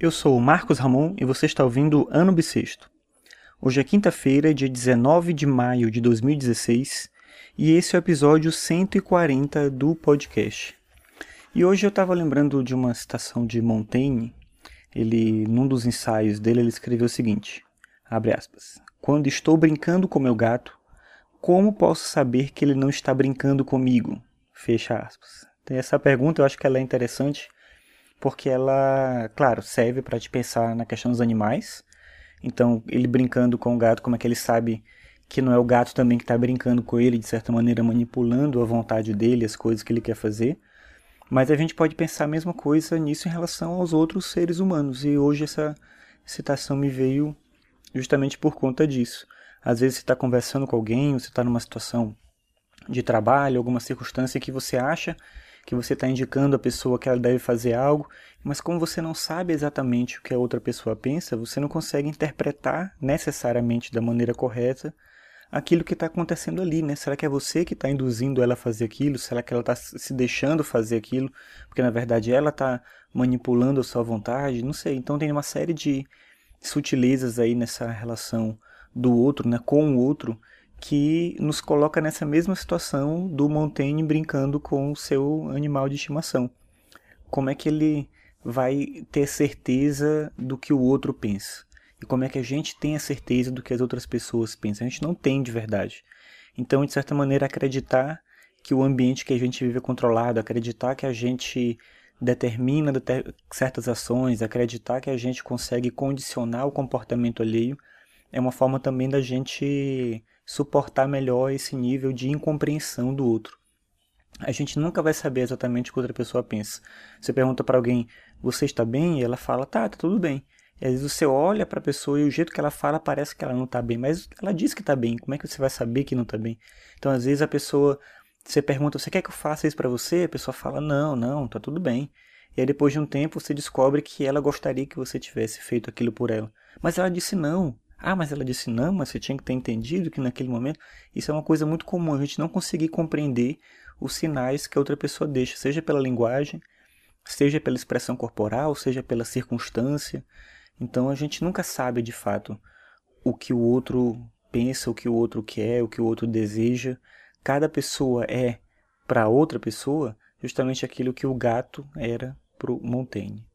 Eu sou o Marcos Ramon e você está ouvindo Ano Bissexto. Hoje é quinta-feira, dia 19 de maio de 2016, e esse é o episódio 140 do podcast. E hoje eu estava lembrando de uma citação de Montaigne. Ele, num dos ensaios dele, ele escreveu o seguinte: abre aspas. Quando estou brincando com meu gato, como posso saber que ele não está brincando comigo? Fecha aspas. Então, essa pergunta eu acho que ela é interessante porque ela, claro, serve para te pensar na questão dos animais. Então, ele brincando com o gato, como é que ele sabe que não é o gato também que está brincando com ele, de certa maneira manipulando a vontade dele, as coisas que ele quer fazer. Mas a gente pode pensar a mesma coisa nisso em relação aos outros seres humanos. E hoje essa citação me veio justamente por conta disso. Às vezes você está conversando com alguém, você está numa situação de trabalho, alguma circunstância que você acha que você está indicando a pessoa que ela deve fazer algo, mas como você não sabe exatamente o que a outra pessoa pensa, você não consegue interpretar necessariamente da maneira correta aquilo que está acontecendo ali, né? Será que é você que está induzindo ela a fazer aquilo? Será que ela está se deixando fazer aquilo? Porque na verdade ela está manipulando a sua vontade? Não sei. Então tem uma série de sutilezas aí nessa relação do outro, né, com o outro, que nos coloca nessa mesma situação do Montaigne brincando com o seu animal de estimação. Como é que ele vai ter certeza do que o outro pensa? E como é que a gente tem a certeza do que as outras pessoas pensam? A gente não tem de verdade. Então, de certa maneira, acreditar que o ambiente que a gente vive é controlado, acreditar que a gente determina certas ações, acreditar que a gente consegue condicionar o comportamento alheio, é uma forma também da gente suportar melhor esse nível de incompreensão do outro. A gente nunca vai saber exatamente o que outra pessoa pensa. Você pergunta para alguém, você está bem? E ela fala, tá, tá tudo bem. E às vezes você olha para a pessoa e o jeito que ela fala parece que ela não está bem, mas ela diz que está bem. Como é que você vai saber que não está bem? Então, às vezes a pessoa, você pergunta, você quer que eu faça isso para você? A pessoa fala, não, não, tá tudo bem. E aí depois de um tempo você descobre que ela gostaria que você tivesse feito aquilo por ela. Mas ela disse não. Ah, mas ela disse não, mas você tinha que ter entendido que naquele momento. Isso é uma coisa muito comum, a gente não conseguir compreender os sinais que a outra pessoa deixa, seja pela linguagem, seja pela expressão corporal, seja pela circunstância. Então a gente nunca sabe de fato o que o outro pensa, o que o outro quer, o que o outro deseja. Cada pessoa é para outra pessoa justamente aquilo que o gato era para o Montaigne.